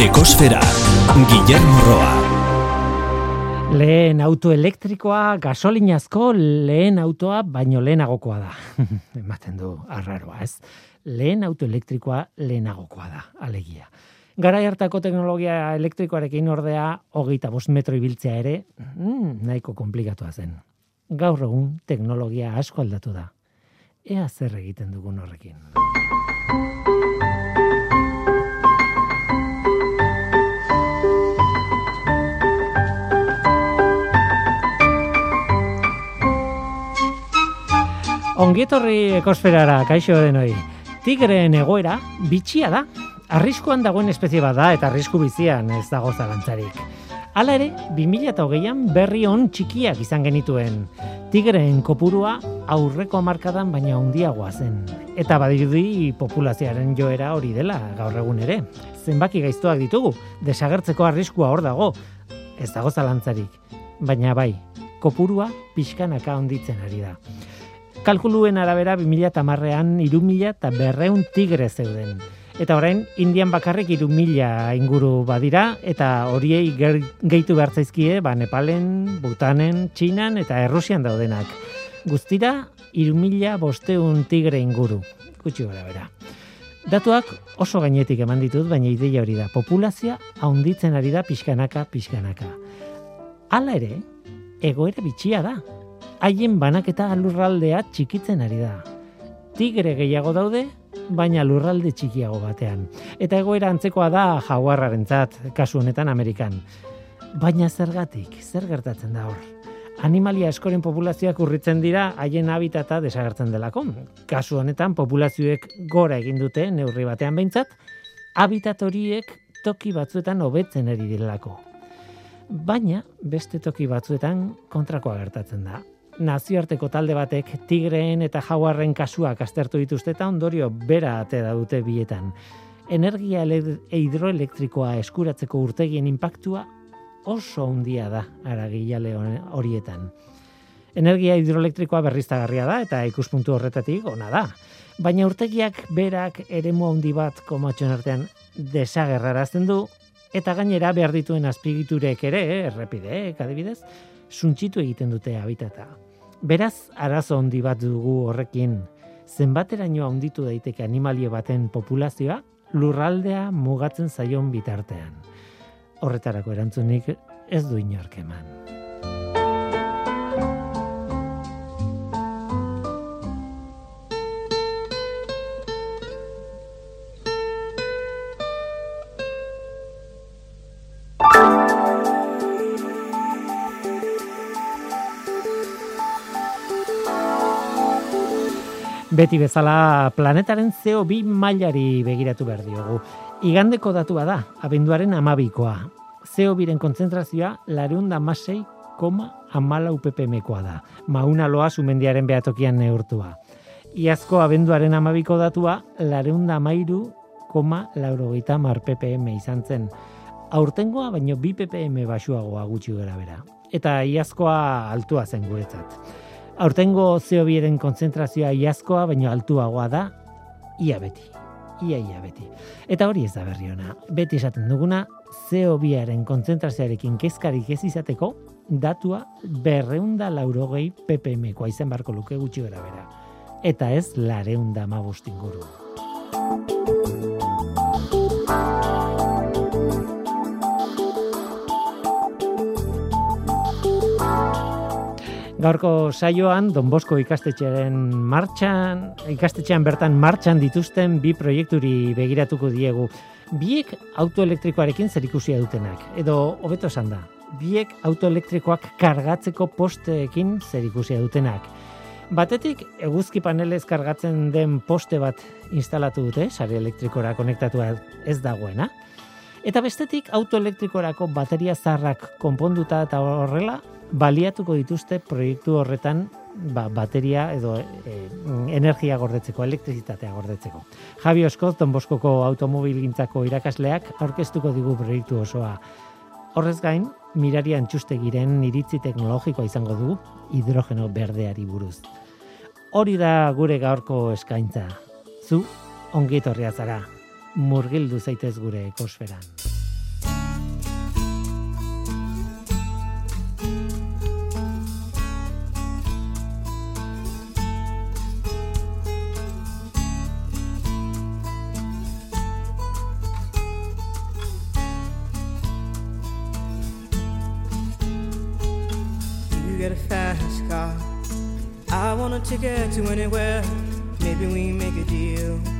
Ekosfera, Guillermo Roa. Lehen auto elektrikoa gasolinazko lehen autoa baino lehenagokoa da. Ematen du arraroa, ez? Lehen auto elektrikoa lehenagokoa da, alegia. Garai hartako teknologia elektrikoarekin ordea hogeita bost metro ibiltzea ere, mm, nahiko komplikatua zen. Gaur egun teknologia asko aldatu da. Ea zer egiten dugun horrekin. Ongietorri ekosferara, kaixo denoi. Tigreen egoera bitxia da. Arriskuan dagoen espezie bada eta arrisku bizian ez dago zalantzarik. Hala ere, 2008an berri on txikiak izan genituen. Tigreen kopurua aurreko markadan baina handiagoa zen. Eta badirudi populazioaren joera hori dela gaur egun ere. Zenbaki gaiztoak ditugu, desagertzeko arriskua hor dago. Ez dago zalantzarik. Baina bai, kopurua pixkanaka onditzen ari da. Kalkuluen arabera 2010ean 3000 eta berreun tigre zeuden. Eta orain, Indian bakarrik iru mila inguru badira, eta horiei gehitu behar zaizkie, ba, Nepalen, Butanen, Txinan eta Errusian daudenak. Guztira, iru mila bosteun tigre inguru. Gutxi gara bera. Datuak oso gainetik eman ditut, baina ideia hori da. Populazioa haunditzen ari da pixkanaka, pixkanaka. Hala ere, egoera bitxia da. Haien banaketa lurraldea txikitzen ari da. Tigre gehiago daude, baina lurralde txikiago batean. Eta egoera antzekoa da jaguarrarentzat kasu honetan Amerikan. Baina zergatik, zer gertatzen da hor? Animalia eskoren populazioak urritzen dira haien habitata desagertzen delako. Kasu honetan populazioek gora egin dute neurri batean behintzat, habitat horiek toki batzuetan hobetzen eri direlako. Baina beste toki batzuetan kontrakoa gertatzen da nazioarteko talde batek tigreen eta jaguarren kasuak aztertu dituzte eta ondorio bera ate da dute bietan. Energia hidroelektrikoa eskuratzeko urtegien inpaktua oso handia da aragilale horietan. Energia hidroelektrikoa berriztagarria da eta ikuspuntu horretatik ona da. Baina urtegiak berak eremu handi bat komatxon artean desagerrarazten du eta gainera behar dituen azpigiturek ere, errepideek adibidez, suntxitu egiten dute habitata. Beraz, arazo handi bat dugu horrekin, zenbateraino handitu daiteke animalie baten populazioa lurraldea mugatzen zaion bitartean. Horretarako erantzunik ez du inork eman. Beti bezala planetaren CO2 mailari begiratu behar diogu. Igandeko datua da, abenduaren amabikoa. CO2-ren kontzentrazioa lareunda masei koma amala UPPM-koa da. Mauna loa sumendiaren behatokian neurtua. Iazko abenduaren amabiko datua lareunda mairu koma laurogeita mar PPM izan zen. Aurtengoa baino bi PPM basuagoa gutxi gara bera. Eta iazkoa altua zen guretzat. Aurtengo CO2-ren konzentrazioa iazkoa, baino altuagoa da, ia beti. Ia, ia beti. Eta hori ez da berri ona. Beti esaten duguna, CO2-aren konzentrazioarekin kezkarik ez izateko, datua berreunda laurogei ppm-koa izan barko luke gutxi gara bera. Eta ez lareunda mabustinguru. Gaurko saioan Don Bosco ikastetxearen martxan, ikastetxean bertan martxan dituzten bi proiekturi begiratuko diegu. Biek autoelektrikoarekin zerikusia dutenak, edo hobeto esan da. Biek autoelektrikoak kargatzeko posteekin zerikusia dutenak. Batetik, eguzki panelez kargatzen den poste bat instalatu dute, sare elektrikora konektatua ez dagoena. Eta bestetik, autoelektrikorako bateria zarrak konponduta eta horrela, baliatuko dituzte proiektu horretan ba, bateria edo e, energia gordetzeko, elektrizitatea gordetzeko. Javi Oskoz, Don Boskoko automobilgintzako irakasleak aurkeztuko digu proiektu osoa. Horrez gain, miraria antxustegiren iritzi teknologikoa izango du hidrogeno berdeari buruz. Hori da gure gaurko eskaintza. Zu, ongi etorria zara, murgildu zaitez gure ekosferan. get a. I want a ticket to anywhere. Maybe we make a deal.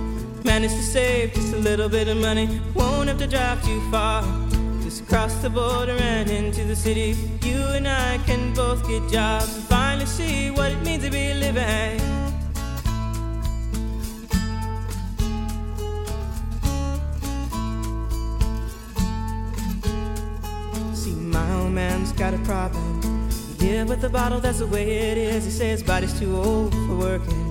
Managed to save just a little bit of money. Won't have to drive too far. Just cross the border and into the city. You and I can both get jobs and finally see what it means to be living. See, my old man's got a problem. He live with the bottle, that's the way it is. He says body's too old for working.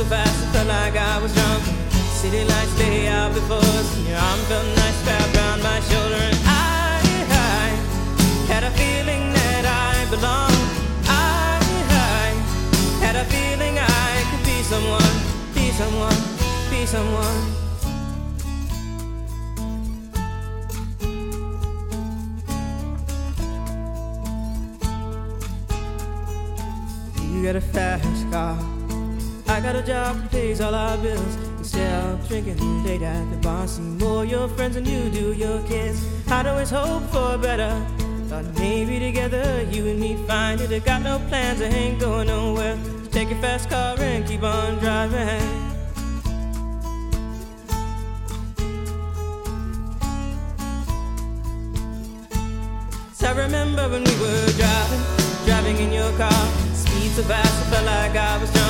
So fast, it felt like I was drunk. City lights lay out before us, and your arm felt nice wrapped around my shoulder. And I, I had a feeling that I belonged. I, I had a feeling I could be someone, be someone, be someone. You got a fast car. I got a job that pays all our bills. Instead of drinking late at the bar, see more your friends than you do your kids. I'd always hope for better. Thought maybe together you and me find it. I got no plans, I ain't going nowhere. So take your fast car and keep on driving. So I remember when we were driving, driving in your car. Speed so fast, I felt like I was drunk.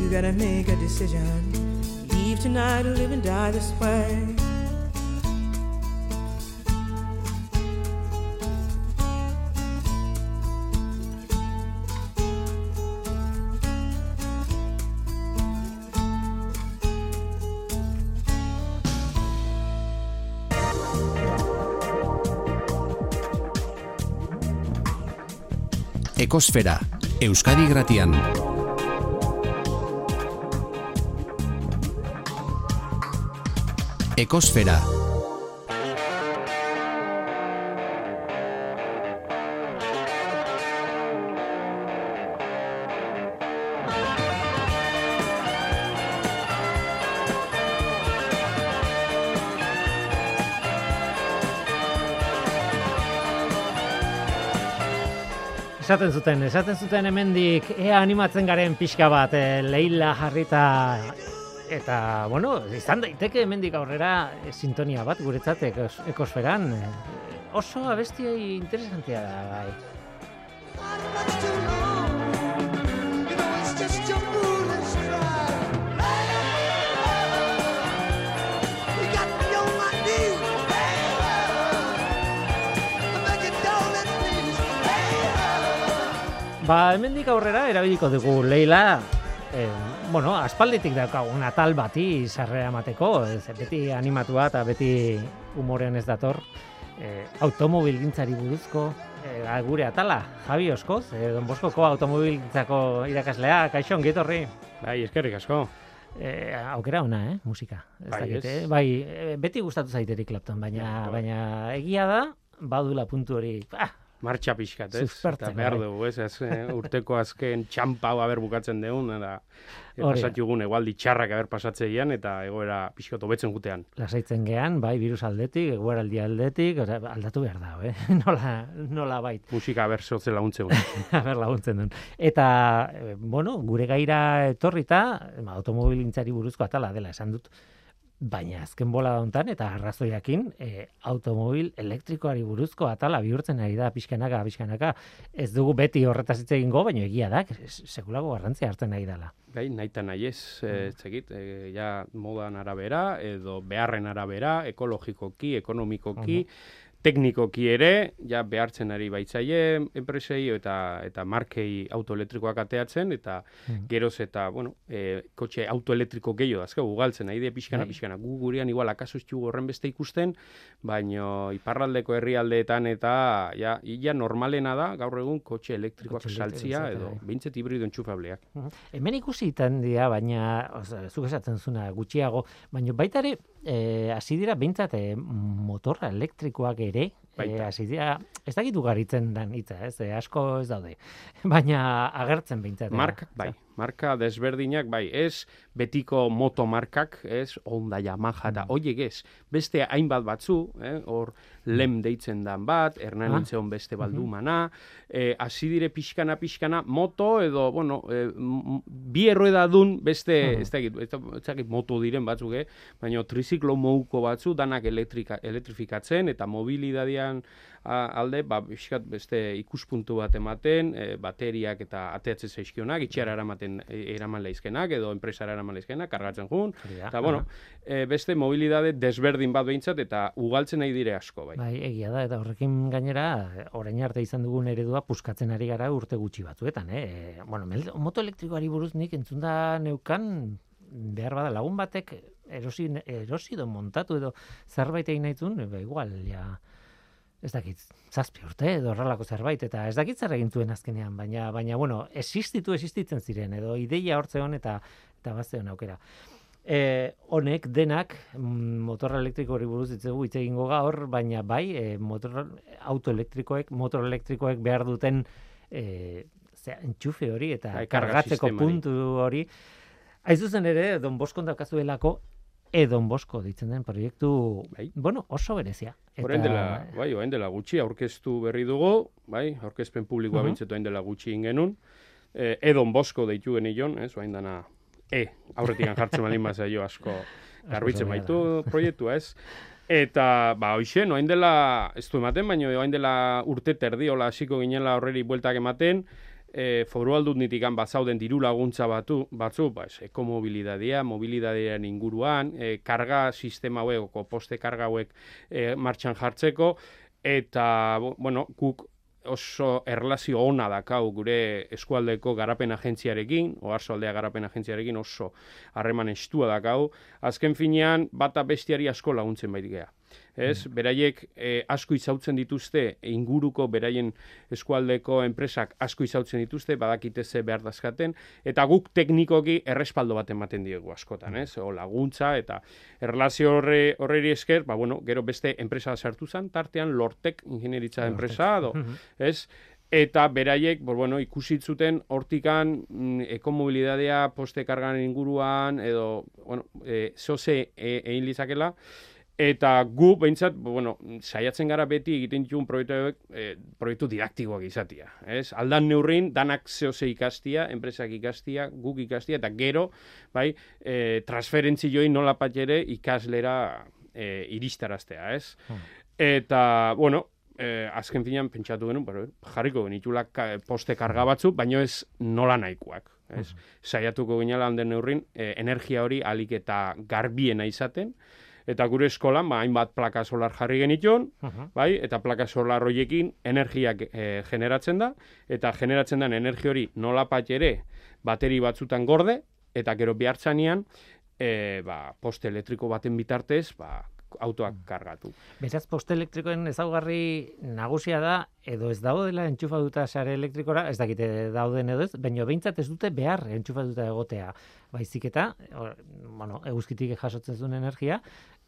You gotta make a decision. Leave tonight or live and die this way. Ekosfera, Euskadi Gratian. Ekosfera. Esaten zuten, esaten zuten hemendik ea animatzen garen pixka bat, e, Leila jarrita eta, bueno, izan daiteke hemendik aurrera e, sintonia bat guretzat ekos, ekosferan. E, oso abestiai interesantea da, bai. Ba, hemendik aurrera erabiliko dugu Leila, eh, bueno, aspalditik daukagun atal bati sarrera emateko, ez, beti animatua eta beti umorean ez dator, eh, automobil gintzari buruzko, eh, gure atala, Javi Oskoz, eh, Don Boskoko automobil gintzako irakaslea, kaixon, gitorri. Bai, eskerrik asko. Eh, aukera ona, eh, musika. Ez Bai, dakit, eh? bai, eh, beti gustatu zaiterik Clapton, baina, Bai. baina egia da, badula puntu hori, ah, Martxa pixkat, ez? Eta behar bai. dugu, ez? ez eh, urteko azken txampa haber bukatzen deun, eta e, da. pasatxugun egualdi txarrak haber pasatzean, eta egoera pixkat hobetzen gutean. lasaitzen gean, bai, virus aldetik, egueraldi aldetik, ora, aldatu behar da, eh? nola, nola bait, Musika haber sotze laguntze haber laguntzen duen. Eta, eh, bueno, gure gaira etorrita, automobilintzari buruzko atala dela esan dut, baina azken bola hontan eta arrazoiakin e, automobil elektrikoari buruzko atala bihurtzen ari da pixkanaka, pixkanaka. Ez dugu beti horretaz hitz egingo, baina egia da, se- sekulako garrantzia hartzen ari dela. Bai, nahi eta nahi ez, Mm. eh, ez egit, eh, ja modan arabera, edo beharren arabera, ekologikoki, ekonomikoki, teknikoki ere, ja behartzen ari baitzaie enpresei eta eta markei autoelektrikoak ateatzen, eta Mhm. geroz eta, bueno, e, kotxe autoelektriko gehiago dazka, ugaltzen, nahi de pixkana, Bai. pixkana. Gu gurean igual akaso horren beste ikusten, baino iparraldeko herrialdeetan eta ja, ja normalena da gaur egun kotxe elektrikoak Kotxe saltzia edo bai. bintzet hibrido entxufableak. Mhm. Hemen ikusi dira, baina, oza, zuk esatzen zuna gutxiago, baina baita ere, eh, hasi dira behintzat eh, motorra elektrikoak ere, eh, hasi dira, ez dakitu garitzen dan hitza, ez, asko ez daude, baina agertzen behintzat. eh. Markak, bai. Marka desberdinak, bai. Ez betiko moto markak, ez Honda, Yamaha, eta Mm. hoiek ez. Beste hainbat batzu, eh, hor lem deitzen dan bat, Hernan Ah. Beste baldumana, eh, hasi dire pixkana, pixkana, moto edo, bueno, eh, bi errueda dun beste, Mhm. ez dakit, ez da- ez dakit moto diren batzuk, eh, baina triziklo mouko batzu, danak elektrika, elektrifikatzen, eta mobilidadean alde, ba, pixkat beste ikuspuntu bat ematen, e, bateriak eta ateatzen zaizkionak, itxera eramaten e, eraman leizkenak, edo enpresara eraman leizkenak, kargatzen jun, Hori da, eta bueno, e, beste mobilidade desberdin bat behintzat, eta ugaltzen nahi dire asko, bai. Bai, egia da, eta horrekin gainera, orain arte izan dugun eredua puskatzen ari gara urte gutxi batzuetan, eh? E, bueno, moto elektrikoari buruz nik entzunda neukan, behar bada lagun batek erosi, erosi edo montatu edo zerbait egin nahi zuen, ba, igual, ja, ez dakit, zazpi urte edo horrelako zerbait, eta ez dakit zer egin zuen azkenean, baina, baina, bueno, existitu existitzen ziren, edo ideia hortze hon eta, eta bazteon aukera. E, honek denak mm, motor elektrikoari buruz hitz hitz egingo gaur, baina bai, e, motor autoelektrikoek, motor elektrikoek behar duten e, zera, entxufe hori eta karga kargatzeko hori. puntu hori. Hain zuzen ere, Don Boskon daukazuelako E Don Bosko ditzen den proiektu, Bai. bueno, oso berezia. Orain dela, bai, orain dela gutxi aurkeztu berri dugu, bai, aurkezpen publikoa uh orain dela gutxi ingenun. E, Edon Bosko deitu genion, ez, orain dana E, aurretik jartzen baldin bazaio asko garbitzen baitu proiektua, ez. Eta, ba, hoxe, orain dela, ez du ematen, baina orain dela urte terdiola hasiko ginela horreri bueltak ematen, e, foru aldunditikan bazauden diru laguntza batu, batzu, ba, ez, ekomobilidadea, mobilidadearen inguruan, e, karga sistema hauek, o poste karga hauek e, martxan jartzeko, eta, bueno, guk oso erlazio ona dakau gure eskualdeko garapen agentziarekin, oarsoaldea garapen agentziarekin oso harreman estua dakau, azken finean bata bestiari asko laguntzen bait gea. Ez, beraiek eh, asko izautzen dituzte, inguruko beraien eskualdeko enpresak asko izautzen dituzte, badakite ze behar dazkaten, eta guk teknikoki errespaldo bat ematen diegu askotan, ez? O laguntza eta erlazio horre, horreri esker, ba, bueno, gero beste enpresa sartu zen, tartean Lortek ingenieritza enpresa, edo, Mhm. ez? Eta beraiek, bo, bueno, ikusi zuten hortikan mm, ekomobilidadea poste kargan inguruan, edo, bueno, e, zoze e, egin litzakela, Eta gu, behintzat, bueno, saiatzen gara beti egiten ditugun proiektu, e, proiektu didaktikoak izatia. Ez? Aldan neurrin, danak zehose ikastia, enpresak ikastia, guk ikastia, eta gero, bai, e, transferentzi join nola ere ikaslera e, iristaraztea, ez? Hmm. Eta, bueno, e, azken finean pentsatu genuen, pero, jarriko genitula poste karga batzu, baino ez nola nahikoak. Ez? Saiatuko ginela handen neurrin, e, energia hori alik eta garbiena izaten, eta gure eskolan ba, hainbat plaka solar jarri genituen, Mhm. bai, eta plaka solar horiekin energiak e, generatzen da, eta generatzen den energia hori nola ere bateri batzutan gorde, eta gero behartzanean, e, ba, poste elektriko baten bitartez, ba, autoak kargatu. Beraz, poste elektrikoen ezaugarri nagusia da, edo ez daudela entxufatuta sare elektrikora, ez dakite dauden edo ez, baina behintzat ez dute behar entxufatuta egotea. Baizik eta, or, bueno, eguzkitik jasotzen zuen energia,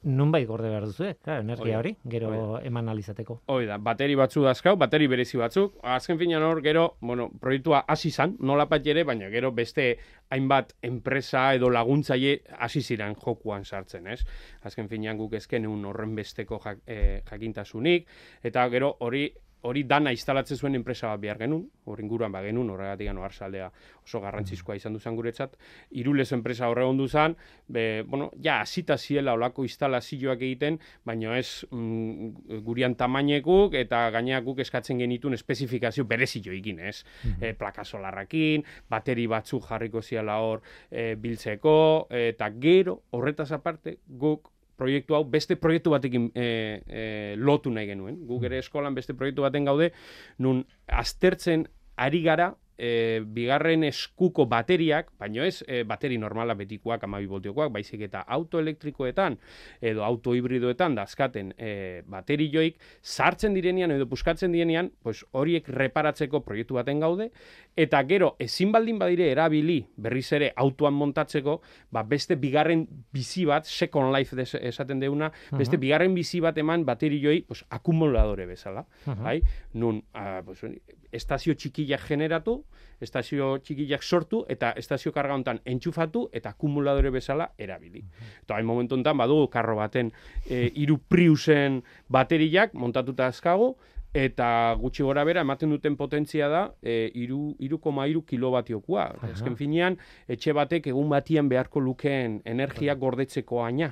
nunbait gorde behar duzu, claro, Hori energia hori, gero hori eman alizateko. Hoi da, bateri batzu dazkau, bateri berezi batzuk. Azken finean hor, gero, bueno, proiektua hasi zan, nola ere, baina gero beste hainbat enpresa edo laguntzaile hasi ziren jokuan sartzen, ez? Azken finean guk ezken un horren besteko jak, eh, jakintasunik, eta gero hori hori dana instalatzen zuen enpresa bat behar genuen, hor inguruan ba genuen, horregatik gano arsaldea oso garrantzizkoa izan duzan guretzat, irulez enpresa horre ondu zan, be, bueno, ja, hasita ziela olako instalazioak egiten, baina ez mm, gurian tamainekuk eta gaineak guk eskatzen genitun espezifikazio berezioekin, ez? E, plaka solarrakin, bateri batzuk jarriko ziala hor e, biltzeko, eta gero, horretaz aparte, guk proiektu hau beste proiektu batekin e, e, lotu nahi genuen. Guk ere eskolan beste proiektu baten gaude, nun aztertzen ari gara e, bigarren eskuko bateriak, baino ez e, bateri normala betikoak, amabi voltiokoak, baizik eta autoelektrikoetan edo autohibridoetan dazkaten e, bateri joik, sartzen direnean edo puskatzen direnean, pues horiek reparatzeko proiektu baten gaude, eta gero ezin baldin badire erabili berriz ere autoan montatzeko, ba beste bigarren bizi bat, second life des, esaten deuna, beste bigarren bizi bat eman bateri joi, pues, akumuladore bezala, bai? Nun, ah, pues, estazio txikiak generatu, estazio txikiak sortu, eta estazio karga hontan entxufatu, eta akumuladore bezala erabili. Eta hain momentu honetan badugu karro baten e, iru priusen bateriak montatuta azkago, eta gutxi gora bera ematen duten potentzia da e, iru, iru koma iru kilobatiokoa. Azken finean, etxe batek egun batian beharko lukeen energia gordetzeko aina.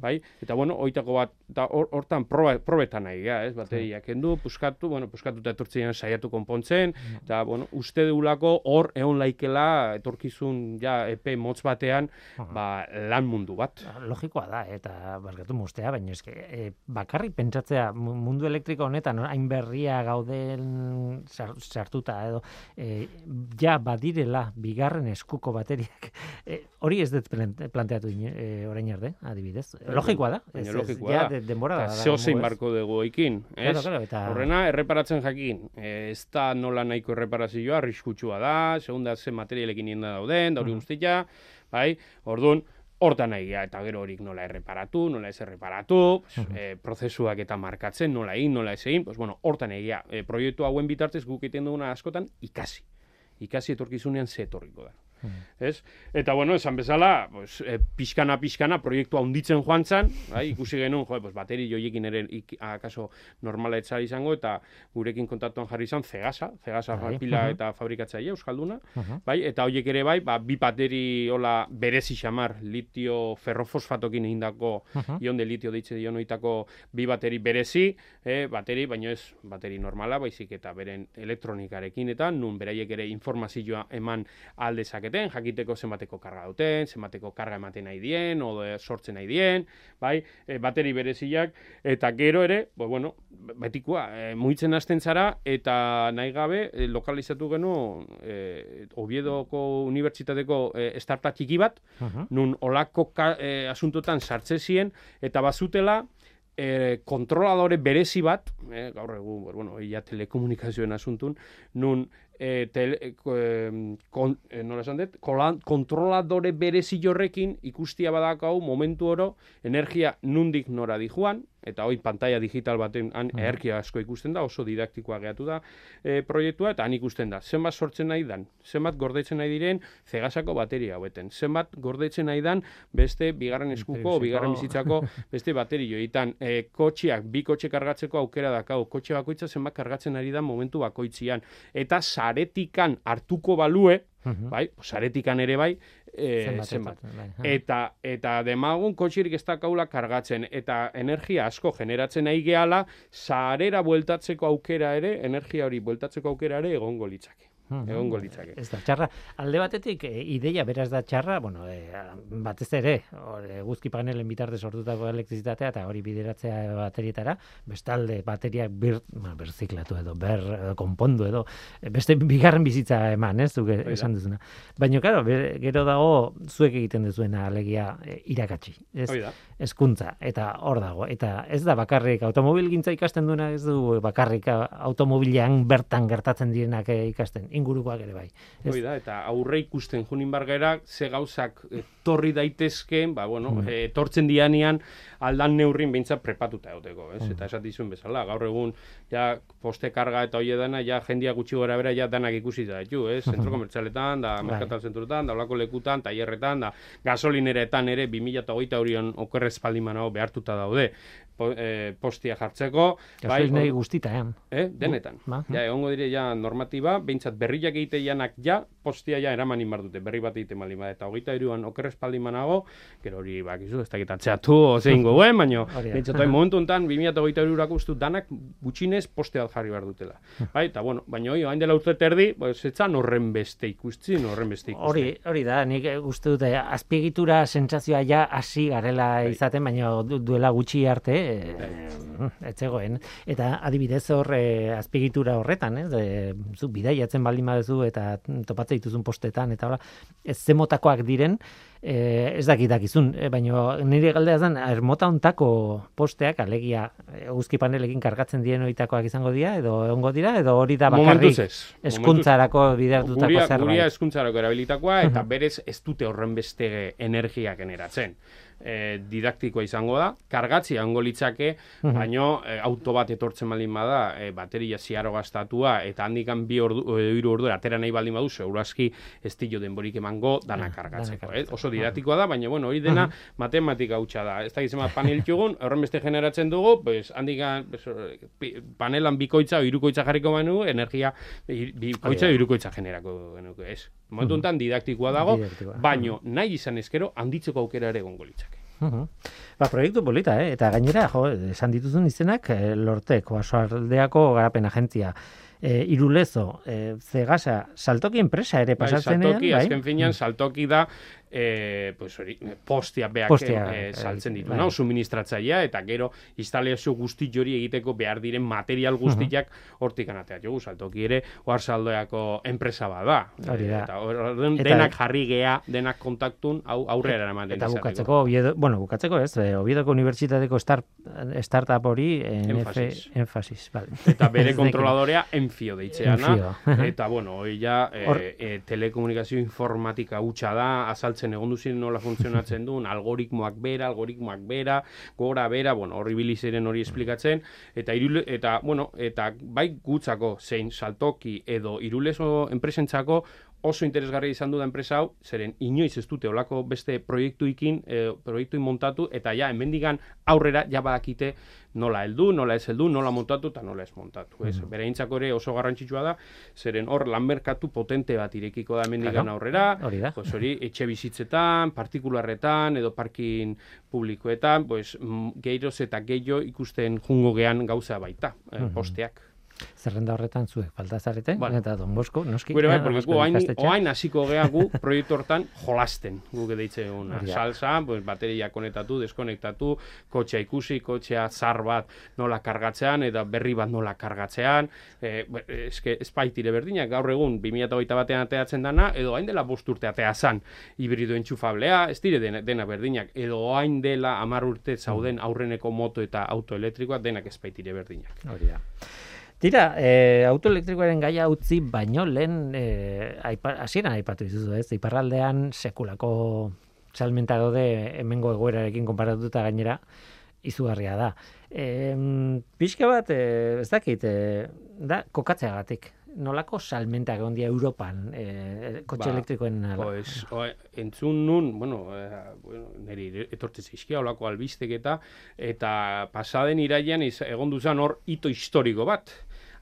Bai? Eta bueno, oitako bat, hor- hortan proba, probetan nahi, ga, ez, bateriak kendu, puskatu, bueno, puskatu eta etortzen saiatu konpontzen, eta bueno, uste deulako hor egon laikela etorkizun ja epe motz batean, ba, lan mundu bat. Logikoa da, eta barkatu mustea, baina eske, e, bakarrik pentsatzea mu- mundu elektriko honetan hain berria gauden sar- sartuta edo e, ja badirela bigarren eskuko bateriak. E, hori ez dut plan- planteatu e, orain arte, adibidez. Logikoa da. Ez- ez, logikoa ja da. de- denbora da. zeo zein ez? barko dugu ekin, ez? Claro, claro, eta- Horrena, erreparatzen jakin. Eh, Ez da nola nahiko erreparazioa, arriskutsua da, segunda ze materialekin nien da dauden, da hori guztia, bai? Orduan, hortan gara, eta gero horik nola erreparatu, nola ez erreparatu, pues, eh, prozesuak eta markatzen, nola egin, nola ez egin, pues, bueno, hortan nahi gara. Eh, proiektu hauen bitartez guk egiten duguna askotan ikasi. Ikasi etorkizunean ze etorriko da. Ez? Eta bueno, esan bezala, pues, e, pixkana pixkana proiektua hunditzen joan zan, bai, ikusi genuen, jo, pues, bateri joiekin ere ik, akaso normala etzara izango, eta gurekin kontaktuan jarri izan Cegasa, Cegasa Bai, pila mhm. eta fabrikatzaile Euskalduna, Mhm. bai, eta hoiek ere bai, ba, bi bateri hola berezi xamar, litio ferrofosfatokin egindako, Mhm. ion de litio deitze dion oitako bi bateri berezi, eh, bateri, baino ez bateri normala, baizik eta beren elektronikarekin eta nun beraiek ere informazioa eman aldezaketen, jakiteko zenbateko karga duten, zenbateko karga ematen nahi dien, o eh, sortzen nahi dien, bai, e, bateri bereziak, eta gero ere, bo, bueno, betikoa, e, mugitzen hasten zara, eta nahi gabe, e, lokalizatu genu, e, Oviedoko Unibertsitateko e, startup txiki bat, Mhm. nun olako ka, e, asuntotan sartze ziren, eta bazutela, e, kontroladore berezi bat, e, gaur egun, bueno, ia telekomunikazioen asuntun, nun e, tele, e, kon, e, nola esan dut, kontroladore berezi horrekin ikustia badakau momentu oro energia nundik nora dijuan, eta hoi pantalla digital baten han energia asko ikusten da, oso didaktikoa geatu da e, proiektua, eta han ikusten da, zenbat sortzen nahi dan, zenbat gordetzen nahi diren zegasako bateria haueten, zenbat gordetzen nahi dan beste bigarren eskuko, bigarren bizitzako beste baterio, itan e, kotxeak, bi kotxe kargatzeko aukera dakau, kotxe bakoitza zenbat kargatzen ari da momentu bakoitzian, eta saretikan hartuko balue, bai, saretikan ere bai, e, Zenbat, bai. Eta, eta demagun kotxirik ez dakaula kargatzen, eta energia asko generatzen nahi gehala, sarera bueltatzeko aukera ere, energia hori bueltatzeko aukera ere egongo litzake. Mhm. Egongo litzake. Ez da txarra. Alde batetik, e, ideia beraz da txarra, bueno, e, batez ere, hor, eguzki panelen bitartez sortutako elektrizitatea eta hori bideratzea baterietara, bestalde bateriak bir, ba, berziklatu edo, ber, edo, konpondu edo, e, beste bigarren bizitza eman, ez, zuk esan duzuna. Baina, claro, gero dago zuek egiten duzuena alegia e, irakatsi, ez, Hoi da. hezkuntza eta hor dago. Eta ez da bakarrik automobilgintza ikasten duena, ez du bakarrik automobilean bertan gertatzen direnak eh, ikasten, ingurukoak ere bai. Ez- Hoi da, eta aurre ikusten junin bargera, ze gauzak etorri daitezkeen, ba, bueno, Mm. eh, etortzen dianean aldan neurrin behintzat prepatuta egoteko, ez? Eta esat dizuen bezala, gaur egun, ja, poste karga eta hoie dana, ja, jendia gutxi gora bera, ja, danak ikusi da, ditu, ez? Zentro komertzialetan, da, Bai. merkatal zentroetan, da, olako lekutan, tailerretan, da, gasolineretan ere, 2008 horion okerrez paldimanago behartuta daude, po, eh, postia jartzeko, Gasolinei hor- guztitaean. Eh, denetan. Ba, ja, egongo dire ja normatiba, behintzat berriak egite ja, postia ja eraman inbar dute, berri bat egite mali bada. Eta hogeita iruan okerrez paldi manago, gero hori bakizu, ez dakit atzeatu ozein baina Hori da. behintzat oin momentu enten, 2008 irurako ustu danak gutxinez postea bat jarri behar dutela. Bai, eta bueno, baina hoi, hain dela urte terdi, pues, etzan horren beste ikustzin, horren beste ikusten. Hori, hori da, nik eh, uste dute azpiegitura sentsazioa ja hasi garela izaten, baina du- duela gutxi arte e, ez zegoen. Eta adibidez hor e, azpiegitura horretan, ez? E, zu bidaiatzen baldin baduzu eta topatzen dituzun postetan eta hola, ez zemotakoak diren, e, ez dakit dakizun, e, baina nire galdea zen, ermota ontako posteak, alegia eguzki panelekin kargatzen diren horitakoak izango dira, edo egongo dira, edo hori da bakarrik eskuntzarako bidertutako Guria, zerbait. guria eskuntzarako erabilitakoa, eta berez ez dute horren beste energia generatzen. E, didaktikoa izango da, kargatzia ongo litzake, baino e, auto bat etortzen baldin bada, e, bateria ziaro gastatua, eta handikan bi ordu, e, hiru ordu atera nahi baldin badu, segurazki ez dio denborik emango dana Ah, kargatzeko. Eh? Oso didaktikoa da, baina bueno, hori dena matematika hutsa da. Ez da gizema panel txugun, horren beste generatzen dugu, pues, handikan pues, panelan bikoitza o hirukoitza jarriko banu, energia bi- bikoitza Hori da. hirukoitza generako genuke, ez. Momentu honetan didaktikoa dago, Didaktikoa. baino nahi izan ezkero handitzeko aukera ere egongo litzake. Mhm. Ba, proiektu polita, eh? eta gainera, jo, esan dituzun izenak, eh, lortek, oasoaldeako garapen agentzia, eh, irulezo, eh, zegasa, saltoki enpresa ere Bai, pasatzen saltoki, bai? azken finean, saltoki da, e, pues hori, postia beak Postia, eh, eh, saltzen ditu, bai. no? suministratzailea, eta gero instalazio guzti hori egiteko behar diren material guztiak hortik anatea jugu, saltoki ere, oarsaldoako enpresa bada. Hori da. Eta orduan Eta- denak jarri gea, denak kontaktun, hau aurrera ematen Eta bukatzeko, Oviedo, bueno, bukatzeko ez, eh, Oviedoko Unibertsitateko start, startup hori, NF, Enfasis. enfasis, vale. Eta bere kontroladorea Enfio deitzeana. Enfio. eta bueno, hoi ja e, e, telekomunikazio informatika hutsa da, azaltzen egon duzien nola funtzionatzen duen, algoritmoak bera, algoritmoak bera, gora bera, bueno, horri biliziren hori esplikatzen, eta irule, eta bueno, eta bai gutzako zein saltoki edo iruleso enpresentzako oso interesgarria izan du da enpresa hau, zeren inoiz ez dute olako beste proiektuikin, e, proiektuin montatu, eta ja, hemendigan aurrera ja badakite nola heldu, nola ez heldu, nola montatu eta nola ez montatu. Ez, Mm. bereintzako ere oso garrantzitsua da, zeren hor lanmerkatu potente bat irekiko da hemendigan Claro, aurrera, hori da. pues hori etxe bizitzetan, partikularretan edo parkin publikoetan, pues mm, gehiroz eta gehiago ikusten jungo gean gauza baita, eh, Mhm. posteak. Zerrenda horretan zuek falta zarete, Bueno. eta Don Bosko, noski. Gure bai, eh, porque gu oain, hasiko gea gu proiektu hortan jolasten, guk deitze da. Salsa, pues, bateria konektatu, deskonektatu, kotxea ikusi, kotxea zar bat nola kargatzean, eta berri bat nola kargatzean, e, eske espaitire berdinak, gaur egun 2008 batean ateatzen dana, edo hain dela bost urte atea zan, hibrido entxufablea, ez dire dena, dena berdinak, edo hain dela amar urte zauden aurreneko moto eta auto elektrikoa, denak espaitire berdinak. Hori da. Tira, e, autoelektrikoaren gaia utzi baino lehen e, aipatu dizuzu, ez? Iparraldean sekulako salmenta daude hemengo egoerarekin konparatuta gainera izugarria da. E, pixka bat, e, ez dakit, e, da kokatzeagatik. Nolako salmenta egon dira Europan e, kotxe Ba, elektrikoen ala? Pues, o, entzun nun, bueno, eh, bueno niri etortze zizkia olako albistek eta eta pasaden iraian iz, egon duzan hor hito historiko bat.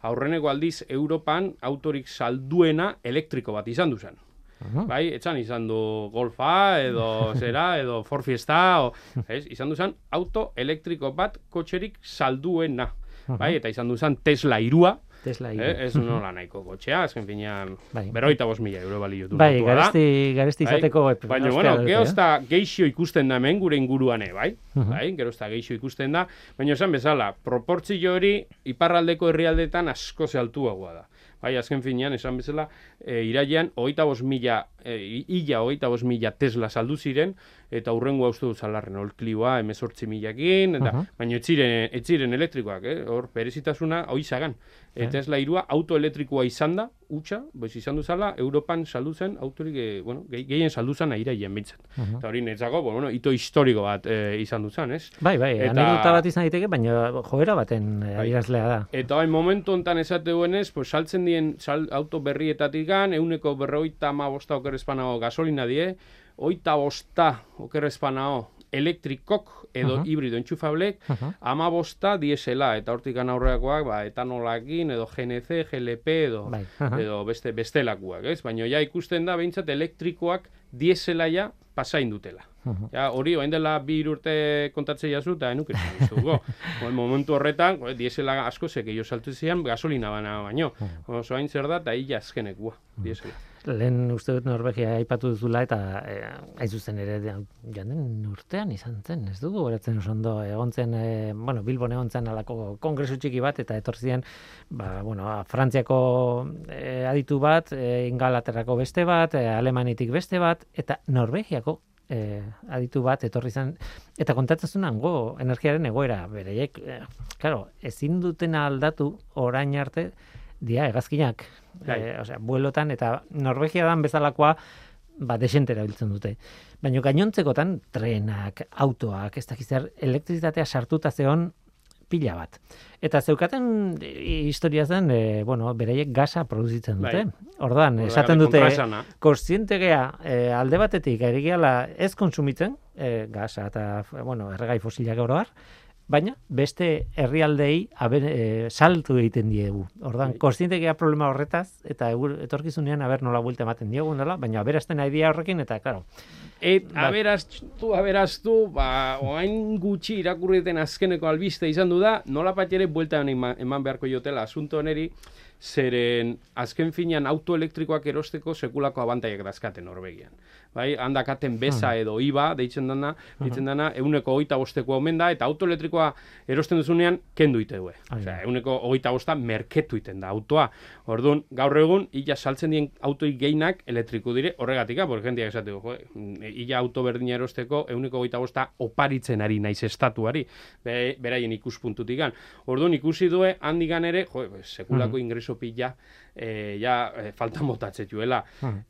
Aurreneko aldiz Europan autorik salduena elektriko bat izan duzan. Aha. Bai, etxan izan du Golfa edo zera edo Ford Fiesta o, ez, izan duzan auto elektriko bat kotxerik salduena. Bai, eta izan duzan Tesla irua, Tesla hiru. eh, ez nola nahiko kotxea, azken finean Bai. beroita bos mila euro balio du. Bai, kontua da. garesti, garesti Bai, izateko ep- Baina, bueno, da geixo ikusten da hemen gure inguruan, bai? Mhm. Bai, gero da geixo ikusten da. Baina esan bezala, proportzio hori iparraldeko herrialdetan asko altuagoa da. Bai, azken finean, esan bezala, e, iraian, hogeita bos mila, e, illa hogeita bos mila Tesla saldu ziren, eta hurrengo uste dut zalarren, olklioa, emezortzi milakin, eta, Aha. baina ez ziren, ez ziren elektrikoak, eh? hor, berezitasuna, hoi zagan. E, Eh. Tesla irua autoelektrikoa izan da, utxa, boiz izan duzala, Europan saldu zen, autorik, eh, bueno, ge- gehien saldu zen airaien bintzat. Mhm. Eta hori netzako, bueno, ito historiko bat eh, izan duzan, ez? Bai, bai, Eta- anekdota bat izan daiteke, baina joera baten Bai. adierazlea da. Eta hain momentu hontan esate duenez, pues, saltzen dien sal, auto berrietatik gan, euneko berroita ama bosta okerrezpanao gasolina die, oita bosta okerrezpanao elektrikok edo Aha. hibrido entxufablek, Aha. ama bosta diesela, eta hortik aurreakoak, ba, etanolakin, edo GNC, GLP, edo, Bai, aha. edo beste bestelakoak, ez? Baina ja ikusten da, behintzat, elektrikoak diesela ja pasain dutela. Ja, hori, orain dela bi urte kontatzea jazu, eta enuk esan. Oen momentu horretan, jo, diesela asko zeke jo saltu zian, gasolina bana baino. Oso hain zer da, eta hila azkenekua, diesela. Lehen uste dut Norvegia aipatu duzula eta e, hain zuzen ere de- joan den urtean izan zen, ez dugu goratzen oso ondo egon zen, e, bueno, Bilbon egon zen alako kongresu txiki bat eta etorzien, ba, bueno, a, Frantziako e, aditu bat, e, Ingalaterrako beste bat, e, Alemanitik beste bat, eta Norvegiako e, aditu bat etorri zen, eta kontatzen hango energiaren egoera, bereiek, e, claro, ezin dutena aldatu orain arte, dia hegazkinak, e, osea, buelotan, eta Norvegia dan bezalakoa, ba, desente erabiltzen dute. Baina gainontzekotan trenak, autoak, ez dakiz zer, elektrizitatea sartuta zeon pila bat. Eta zeukaten e, historia zen, e, bueno, bereiek gasa produzitzen dute. Bai. Ordan esaten dute, kontziente gea, e, alde batetik, ari ez kontsumitzen, e, gasa eta, bueno, erregai fosilak oro har, baina beste herrialdei e, saltu egiten diegu. Ordan Bai. kontziente gea problema horretaz, eta etorkizunean aber nola buelta ematen diegu nola, baina aberasten idea horrekin, eta, claro, Et, Bai. aberaztu, aberaztu, ba, oain gutxi irakurriten azkeneko albiste izan du da, nola ere buelta eman beharko jotela asunto honeri, zeren azken finean autoelektrikoak erosteko sekulako abantaiak dazkaten Norvegian. Bai, handakaten beza edo iba, deitzen dana, deitzen dana, euneko hogeita bosteko omen da, eta autoelektrikoa erosten duzunean, kendu ite da. Osea, euneko hogeita bosta merketu iten da autoa. Orduan, gaur egun, illa saltzen dien autoik gehienak elektriku dire, horregatika, por jendeak esateko, jo, illa auto berdina erosteko, euneko hogeita bosta oparitzen ari naiz estatuari, be, beraien ikuspuntutik gan. Orduan, ikusi due, handigan ere, jo, sekulako ingreso pila, e, ja, e, falta motatzen juela.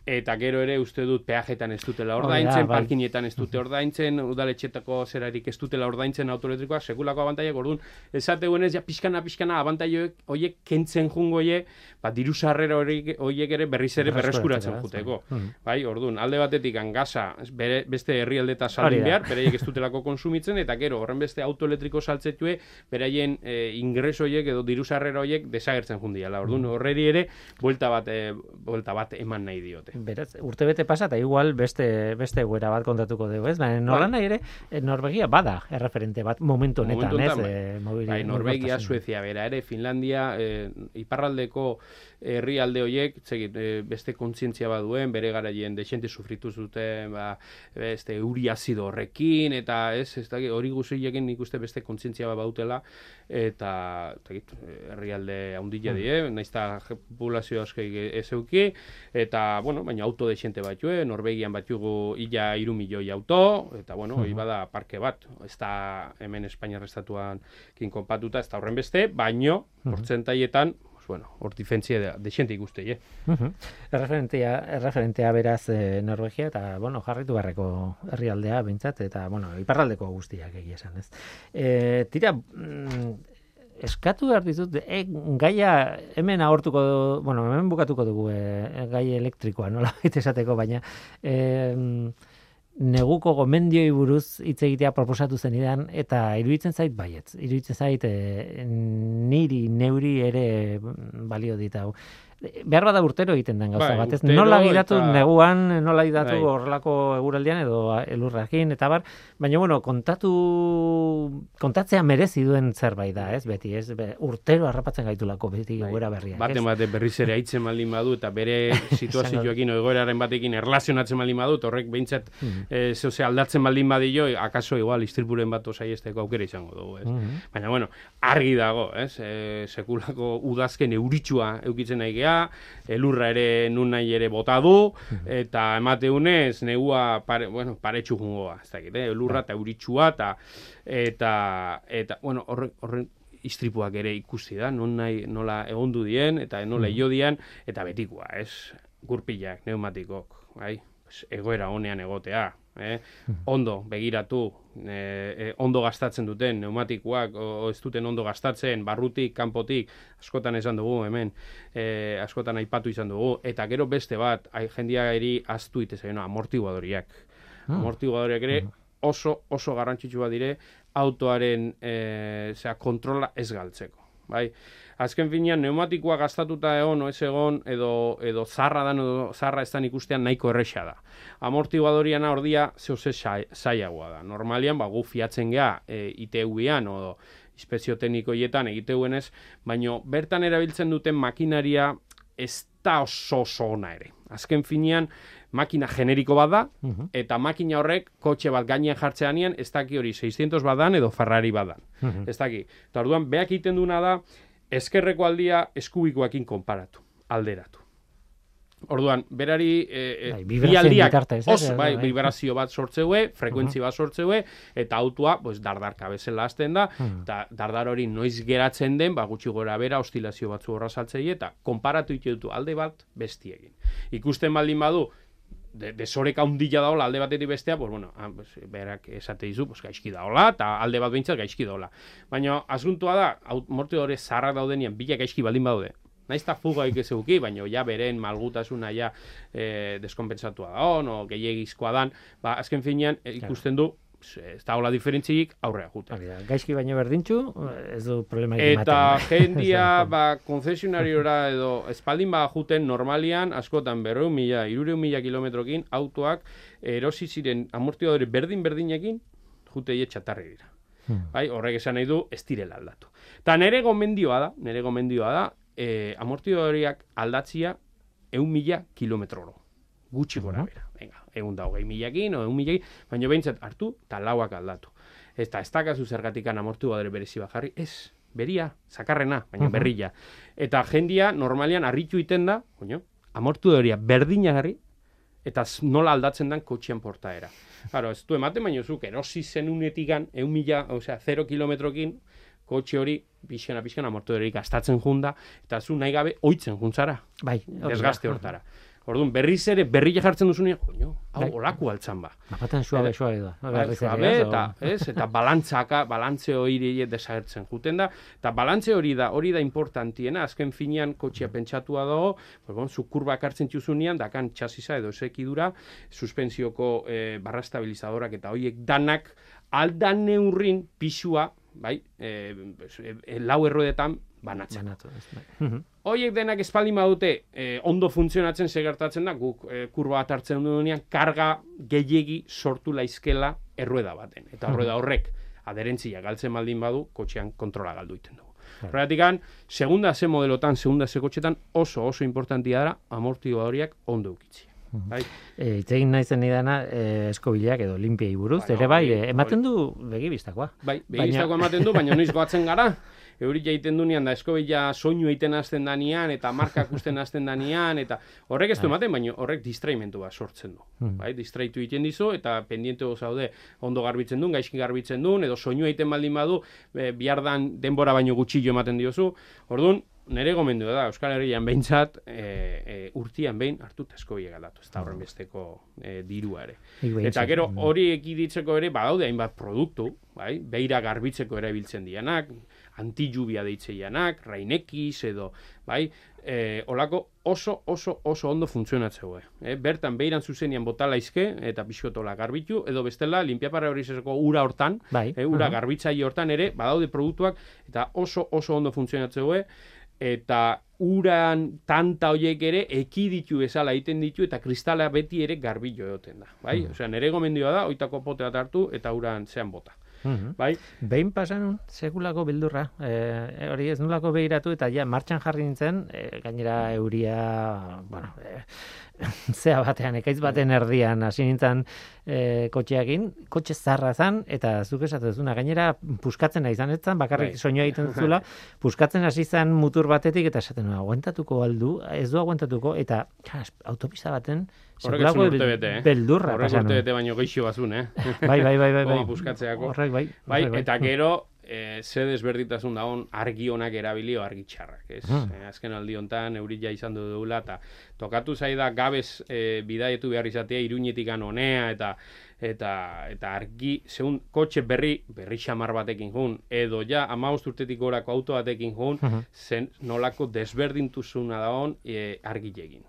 Eta gero ere uste dut peajetan ez dutela ordaintzen, bai. parkinetan ez dute ordaintzen, udaletxetako zerarik ez dutela ordaintzen autoelektrikoak, sekulako abantaiak, orduan, esate ez ja pixkana, pixkana, abantaioek, hoiek kentzen jungo hoiek, ba, diru sarrera horiek ere berriz ere berreskuratzen juteko. Mhm. Bai, orduan, alde batetik gasa bere, beste herrialdeta da. behar, beraiek ez dutelako konsumitzen, eta gero, horren beste autoelektriko saltzetue, beraien e, ingreso horiek edo diru sarrera horiek desagertzen jundiala. Orduan, horreri ere, buelta bat, e, buelta bat eman nahi diote. Beraz, urte bete pasa eta igual beste beste egoera bat kontatuko dugu, ez? Baina nola nahi ere, eh, Norvegia bada erreferente bat momentu honetan, Momentu ez? Bai, Norvegia, mugikortasun. Suezia, bera ere, Finlandia, e, iparraldeko herrialde horiek, zegit, e, beste kontzientzia baduen, bere garaien desente sufritu zuten, ba, beste uri azido horrekin, eta ez, ez dakit, hori guziekin nik uste beste kontzientzia bat bautela, eta, dakit, herrialde haundila die, naiz eta populazio asko ez euki, eta, bueno, baina auto desente batue, Norvegian batugu illa iru milioi auto, eta, bueno, hori bada parke bat, ez da hemen Espainiar estatuan kin konpatuta, ez da horren beste, baino, portzentaietan, pues, bueno, hor difentzia de, desente ikuste, eh? Erreferentea, erreferentea beraz e, Norvegia eta bueno, jarritu beharreko herrialdea behintzat eta bueno, iparraldeko guztiak egia esan, ez. E, tira mm, eskatu behar dizut, e, gaia hemen agortuko, du- bueno, hemen bukatuko dugu e, gai elektrikoa, nola esateko, baina e, neguko gomendioi buruz hitz egitea proposatu zenidan eta iruditzen zait baietz. Iruditzen zait e, niri neuri ere balio dit hau. Behar bada urtero egiten den gauza Bai, bat, ez? Nola gidatu eta- neguan, nola gidatu Bai. horrelako eguraldian edo elurrakin eta bar, baina bueno, kontatu kontatzea merezi duen zerbait da, ez? Beti, ez? Be, urtero harrapatzen gaitulako beti Bai. egoera berriak, Baten ez? bate berriz ere aitzen baldin badu eta bere situazioekin o egoeraren batekin erlazionatzen baldin badut, horrek behintzat Mhm. eh, zehose aldatzen baldin badio, akaso igual istripuren bat osaiesteko aukera izango dugu, ez? Mhm. Baina, bueno, argi dago, ez? E, sekulako udazken euritsua eukitzen nahi gea, elurra ere nun nahi ere bota du, eta emateunez, negua pare, bueno, paretsu jungoa, ez dakit, eh? elurra eta euritsua, eta, eta, eta bueno, horre, horren istripuak ere ikusi da, non nahi, nola egondu dien, eta nola jo dien, eta betikoa, ez? Gurpilak, pneumatikok, bai? Egoera honean egotea, eh? ondo begiratu, e, e, ondo gastatzen duten pneumatikoak o, ez duten ondo gastatzen, barrutik, kanpotik, askotan esan dugu hemen, e, askotan aipatu izan dugu, eta gero beste bat, ai, jendia eri aztu ite zaino, amortiguadoriak. Amortiguadoriak ere oso, oso garrantzitsua dire autoaren e, zera, kontrola ez galtzeko. Bai? Azken finean, pneumatikoa gastatuta egon, o ez egon, edo, edo zarra dan, edo zarra ez dan ikustean nahiko erresa da. Amortiguadoriana ordia zehose zaiagoa da. Normalian, ba, gu fiatzen gea e, ITU-ean, o inspezio teknikoietan egiteuenez, baino bertan erabiltzen duten makinaria ez da oso oso ona ere. Azken finean, makina generiko bat da, Mhm. eta makina horrek kotxe bat gainean jartzeanean, ez daki hori 600 badan edo Ferrari badan. Mhm. Ez daki. Eta orduan, beak egiten duna da, eskerreko aldia eskubikoekin konparatu, alderatu. Orduan, berari e, e, Bai, aldiak bitartez, ez? oso, bai, Bai. vibrazio bat sortzeue, frekuentzi bat sortzeue, eta autua, pues, dardarka bezala hasten da, Mhm. eta dardar hori noiz geratzen den, ba, gutxi gora bera, ostilazio batzu horra saltzei, eta konparatu itutu alde bat bestiegin. Ikusten baldin badu, de, desoreka handila daola alde batetik bestea, pues bueno, ah, pues, berak esate dizu, pues gaizki daola, eta alde bat behintzat gaizki daola. Baina asuntua da, morte hori zarrak daudenian, bila gaizki baldin badaude. Naiz eta fugaik ez euki, baina ja beren malgutasuna ja eh, deskompensatua da on, o gehiagizkoa dan, ba, azken finean eh, ikusten du, ez da hola diferentzik aurrea jute. Gaizki baino berdintxu, ez du problema Eta jendia, ba, konzesionariora edo espaldin ba juten normalian, askotan berreun mila, irureun mila kilometrokin, autoak erosi ziren amortiguadore berdin-berdinekin, jute txatarri dira. Hmm. Bai, horrek esan nahi du, ez direla aldatu. Eta nere gomendioa da, nere gomendioa da, e, amortiguadoriak aldatzia eun mila kilometroro. Gutxi gora bera. Venga, egun da hogei milakin, o eun milakin, baina behintzat hartu, eta lauak aldatu. Eta ez dakazu zergatikan amortiguadore berezi bat jarri, ez, beria, zakarrena, baina berrila. Eta jendia normalian harritu iten da, oino, amortiguadoria berdina jarri, eta nola aldatzen dan kotxean portaera. Claro, ez du ematen, baina zuk erosi zenunetikan, eun mila, osea, zero kilometrokin, kotxe hori, pixkana, pixkana, amortiguadorik gastatzen junda, eta zu nahi gabe oitzen juntzara, Bai, desgaste hortara. Orduan, berriz ere, berrila jartzen duzunean, oino, hau, Bai. olaku altzan ba. Bapaten suabe, suabe da. Bai, suabe, eta, ez, eta balantzaka, balantze hori desagertzen juten da, eta balantze hori da, hori da importantiena, azken finean kotxea pentsatua dago, pues, bon, zu kurbak hartzen txuzunean, dakan txasisa edo esekidura, suspensioko e, barra estabilizadorak eta horiek danak aldan neurrin pisua, bai, e, e, lau errodetan banatzen. Banatu, bai. Mhm. Hoiek denak espaldin badute eh, ondo funtzionatzen segertatzen da, guk eh, kurba bat hartzen duenean karga gehiegi sortu laizkela errueda baten. Eta errueda horrek aderentzia galtzen baldin badu, kotxean kontrola galdu iten dugu. Horregatik segunda ze modelotan, segunda ze kotxetan oso oso importantia dara amortiguadoriak ondo eukitzia. Bai, E, itzegin naizen nidana e, eskobilak edo limpiei buruz, Bueno, ere bai, hori- e, ematen du begibistakoa. bai, Baina- begiztako ematen du, baina noiz goatzen gara, euri jaiten dunean da eskobila soinu egiten hasten danean, eta markak usten hasten danean, eta horrek ez du ematen, baina horrek distraimentu bat sortzen du. Hmm. Bai, distraitu egiten dizu, eta pendiente zaude ondo garbitzen duen, gaizki garbitzen duen, edo soinu egiten baldin badu, e, bihardan denbora baino gutxillo ematen diozu. Orduan, nire gomendua da, Euskal Herrian behintzat, e, e, urtian behin hartut eskobila galdatu, ez da horren besteko e, dirua ere. Eta gero hori ekiditzeko ere badaude hainbat produktu, bai? Beira garbitzeko erabiltzen dianak, antijubia deitzeianak, rainekiz edo, bai? E, olako oso oso oso ondo funtzionatzeu. Eh? Bertan beiran zuzenian bota laizke eta pixkotola garbitu edo bestela limpiaparra hori ura hortan, Bai, e, ura aha. garbitzaile hortan ere badaude produktuak eta oso oso ondo funtzionatzeu eta uran tanta hoiek ere ekiditu bezala egiten ditu eta kristala beti ere garbillo egoten da, bai? Mm. Osea, nere gomendioa da oitako potea hartu eta uran zean bota, Mhm. bai? Behin pasan sekulako bildurra, e, hori ez nulako behiratu eta ja martxan jarri nintzen, e, gainera euria, bueno, e, zea batean, ekaitz baten erdian hasi nintzen e, kotxeakin, kotxe zarra zan, eta zuk esatu duzuna, gainera puskatzen izan ez zan, bakarrik Bai. soinua egiten duzula, puskatzen hasi zan mutur batetik, eta esaten aguantatuko aldu, ez du aguantatuko, eta ja, autopista baten, Horrek ez urte bete, eh? beldurra Horrek urte bete baino geixo bazun, eh? Bai, bai, bai, bai, bai. Puskatzeako. Horrek bai. Bai, eta gero, e, ze desberdintasun dagoen argi onak erabilio argi txarrak, ez? Hmm. Eh, azken aldi hontan eurila izan du dugula, eta tokatu zaida gabez e, bidaietu behar izatea iruñetik onea, eta eta eta argi, zeun kotxe berri, berri xamar batekin jun, edo ja amabost urtetik gorako auto batekin jun, Mhm. zen nolako desberdintusuna dagoen e, argilekin.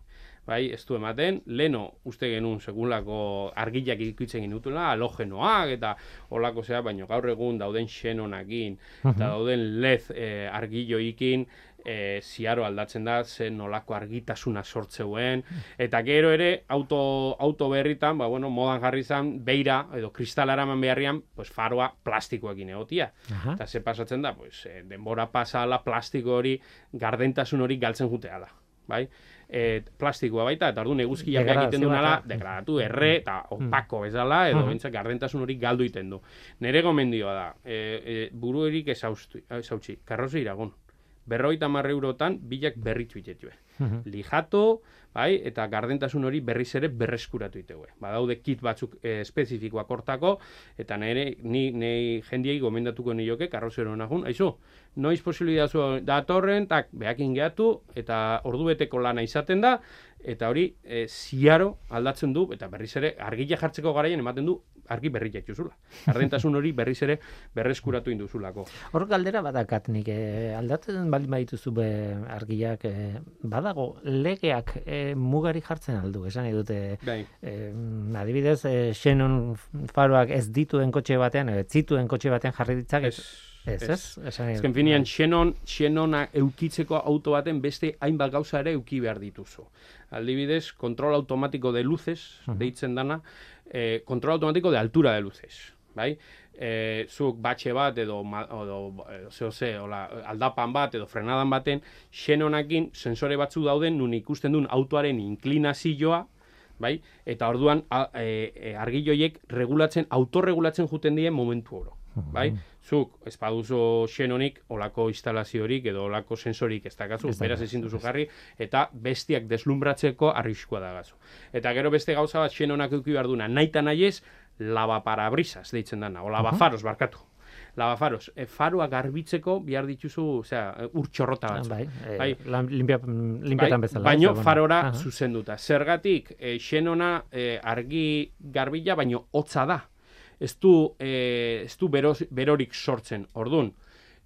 Bai, ez du ematen, leno uste genuen segulako argilak ikutzen ginutela, halogenoak eta olako zea, baino gaur egun dauden xenonakin, eta dauden lez e, argiloikin, e, ziaro aldatzen da, zen nolako argitasuna sortzeuen, eta gero ere auto, auto berritan, ba, bueno, modan jarri zan, beira, edo kristalara eman beharrian, pues, faroa plastikoekin egotia. Aha. Eta ze pasatzen da, pues, eh, denbora pasala plastiko hori, gardentasun hori galtzen juteala. Bai? E, plastikoa baita, eta orduan eguzkiak egiten duenala, claro. degradatu, erre, eta opako bezala, edo bentsat gardentasun hori galdu egiten du. Nere gomendioa da, e, e, buru erik ezautzi, karrozi iragun. Berroita marre eurotan, bilak berritu itetue. Mhm. Lijatu, bai, eta gardentasun hori berriz ere berreskuratu itegue. Badaude kit batzuk e, espezifikoak hortako, eta nire, ni, ni jendiei gomendatuko nioke, karrozero nagun, aizu, noiz posibilidazu datorren, tak, behakin gehatu, eta ordu beteko lana izaten da, eta hori e, ziaro aldatzen du, eta berriz ere, argila jartzeko garaien ematen du, argi berri jaituzula. Gardentasun hori berriz ere berreskuratu induzulako. Hor galdera badakat nik, eh, aldatzen baldin badituzu be argiak, eh, badago legeak eh, mugari jartzen aldu, esan dute, eh, adibidez, eh, Xenon faroak ez dituen kotxe batean, ez zituen kotxe batean jarri ditzak, ez, ez, ez, esan nahi Azken dut. finean, xenon, xenona eukitzeko auto baten beste hainbat gauza ere euki behar dituzu. Aldibidez, kontrol automático de luces, deitzen dana, eh, kontrol automático de altura de luces, bai? Eh, zuk batxe bat edo, ma, edo, edo zeo ze, hola, aldapan bat edo frenadan baten, xenonakin sensore batzu dauden nun ikusten duen autoaren inklinazioa, bai? Eta orduan a, e, e, argiloiek regulatzen, autorregulatzen juten dien momentu oro. Bai? Zuk, ez baduzu xenonik, olako instalaziorik edo olako sensorik ez dakazu, beraz ezin duzu jarri, eta bestiak deslumbratzeko arriskua dagazu. Eta gero beste gauza bat xenonak eduki behar duna, nahi eta nahi ez, lavaparabrisas deitzen dana, o lavafaros, barkatu. Lavafaros, e, faroa garbitzeko behar dituzu, osea, ur txorrota batzu. Bai, eh, Bai. limpia, limpiatan bezala. Baino farora Aha. zuzenduta. Zergatik, e, xenona e, argi garbila, baino hotza da. Ez du, e, ez du beroz, berorik sortzen. Ordun,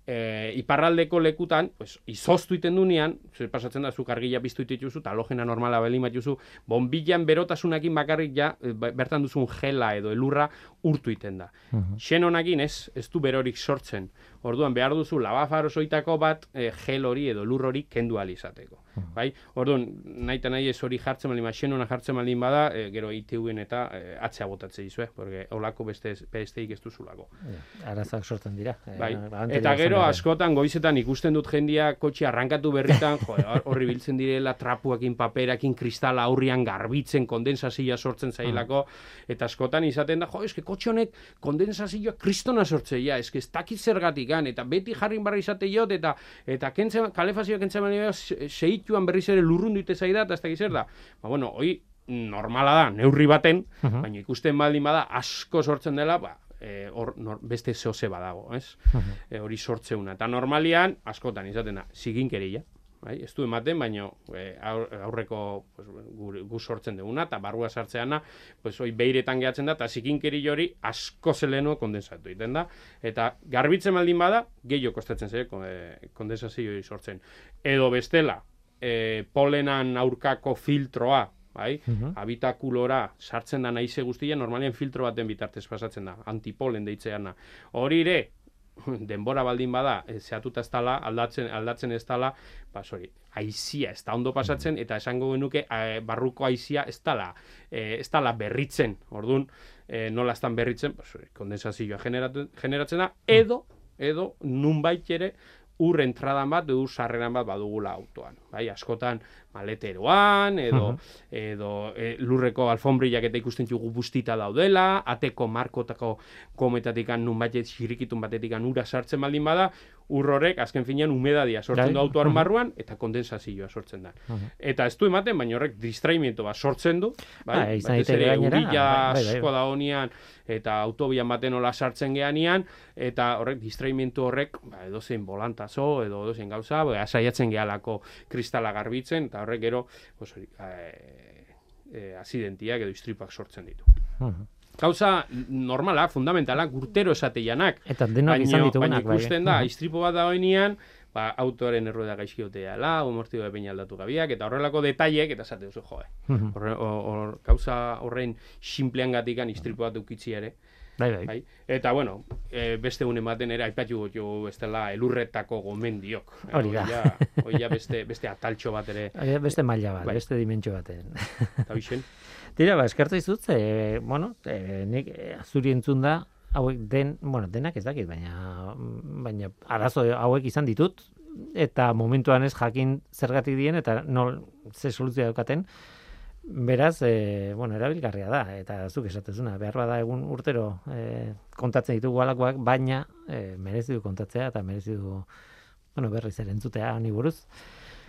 e, iparraldeko lekutan, pues, izoztu iten dunean, pasatzen da, zuk argila biztu dituzu, eta halogena normala beli matuzu, bombilan berotasunakin bakarrik ja, e, ba- bertan duzun gela edo elurra urtu iten da. Mhm. Xenonakin ez, ez du berorik sortzen. Orduan behar duzu labafarosoitako bat e, gel hori edo lur hori kendu ahal izateko. Bai? Orduan, nahi eta nahi ez hori jartzen baldin, xenona jartzen baldin bada, e, gero ITV-en eta e, atzea botatzen dizue, porque holako beste besteik ez duzulako. Arazak sortzen dira. Eh, Bai. anterior Eta gero askotan goizetan ikusten dut jendia kotxe arrankatu berritan, jo, horri biltzen direla trapuekin, paperakin, kristala aurrian garbitzen, kondensazioa sortzen zailako, eta askotan izaten da, jo, eske kotxe honek kondensazioa kristona sortzeia, eske ez dakit zergatikan, eta beti jarrin barra izate jot, eta eta kentzen, kalefazioa kentzen bali seituan berriz ere lurrundu ite zaida, eta ez dakit zer da. Ba, bueno, hoi normala da, neurri baten, Mhm. baina ikusten baldin bada asko sortzen dela, ba, e, hor nor, beste zehose badago, ez? Mhm. e, hori sortzeuna. Eta normalian, askotan izaten da, ziginkeria, bai? ez du ematen, baino e, aur- aurreko pues, gu, gu sortzen duguna, eta barrua sartzeana, pues, hoi beiretan gehatzen da, eta zikinkeri hori asko zeleno kondensatu egiten da, eta garbitzen baldin bada, gehiago kostatzen zaio kon- e, kondensazio hori sortzen. Edo bestela, e, polenan aurkako filtroa, bai? Mhm. habitakulora sartzen da naize guztia, normalean filtro baten bitartez pasatzen da, antipolen deitzeana. Hori ere, denbora baldin bada, e, zehatuta ez dala, aldatzen, aldatzen ez dala, ba, sorry, aizia ez da ondo pasatzen, eta esango genuke e, barruko aizia ez dala, e, ez dala berritzen, orduan, e, nola estan berritzen, ba, sorry, kondensazioa generatzen, generatzen da, edo, edo, nunbait ere, ur entradan bat, ur sarreran bat badugula autoan. Bai, askotan maleteroan, edo, edo e, lurreko alfombriak eta ikusten dugu bustita daudela, ateko markotako kometatikan nun batet xirikitun batetikan ura sartzen baldin bada, ur horrek azken finean umedadia sortzen Bai. du autoaren Mhm. barruan eta kondensazioa sortzen da. Mhm. Eta ez du ematen, baina horrek distraimiento bat sortzen du, bai? Bai, izan Batez ere eurila bai, bai, bai. asko da honian, eta autobian baten hola sartzen geanian, eta horrek distraimiento horrek, ba, edozein bolantazo, edo edozein gauza, ba, saiatzen gehalako kristala garbitzen, eta horrek gero, pues, hori, eh, asidentiak edo istripak sortzen ditu. Mhm. Gauza normala, fundamentala, urtero esateianak. Eta denok Baina, izan baina ditugunak, bai. ikusten da, istripo bat da hoinean, ba, autoaren errueda gaizkiotea la, umortio de peina aldatu gabiak, eta horrelako detaiek, eta esate duzu, joe. Mhm. Horre, hor, hor, gauza horren simplean gatikan istripo bat ere. Bai, bai. Bai? Eta, bueno, e, beste une baten ere, aipatu jo bestela elurretako gomendiok. Hori da. Ja beste, beste ataltxo bat ere, Hori Beste maila bat, Bai. beste dimentsio baten. eta bixen. Tira, ba, eskertu izut, e, bueno, e, nik e, zuri entzun da, hauek den, bueno, denak ez dakit, baina, baina arazo hauek izan ditut, eta momentuan ez jakin zergatik dien, eta nol, ze soluzioa daukaten, beraz, e, bueno, erabilgarria da, eta zuk esatezuna, behar bada egun urtero e, kontatzen ditugu alakoak, baina e, merezi du kontatzea, eta merezi du, bueno, berriz ere entzutea ni buruz.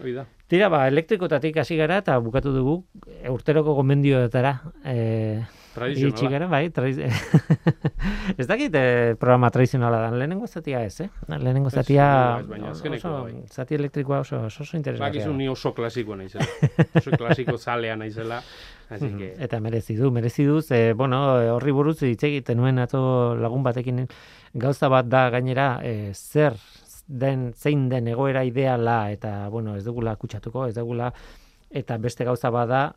Hoi da. Tira, ba, elektrikotatik hasi gara eta bukatu dugu urteroko gomendioetara e, iritsi gara, bai, tradiz... ez dakit e, programa tradizionala da, lehenengo zatia ez, eh? Lehenengo zatia baina oso, bai. zati elektrikoa oso, oso, oso interesgarria. Bakizu ni oso klasiko naizela. Oso klasiko zalea naizela. Así Mhm. que, Eta merezi du, merezi du, ze, bueno, horri buruz hitz egiten nuen ato lagun batekin gauza bat da gainera e, zer den, zein den egoera ideala eta, bueno, ez dugula kutsatuko, ez dugula, eta beste gauza bada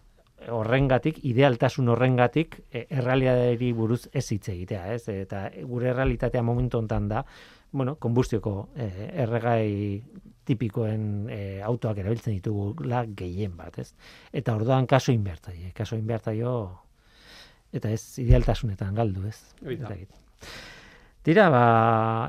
horrengatik, idealtasun horrengatik, e, errealitateari buruz ez hitz egitea, ez? Eta gure errealitatea momentu hontan da, bueno, konbustioko e, erregai tipikoen e, autoak erabiltzen ditugula gehien bat, ez? Eta orduan kaso inbertaile, kaso inbertaio eta ez idealtasunetan galdu, ez? Tira, ba,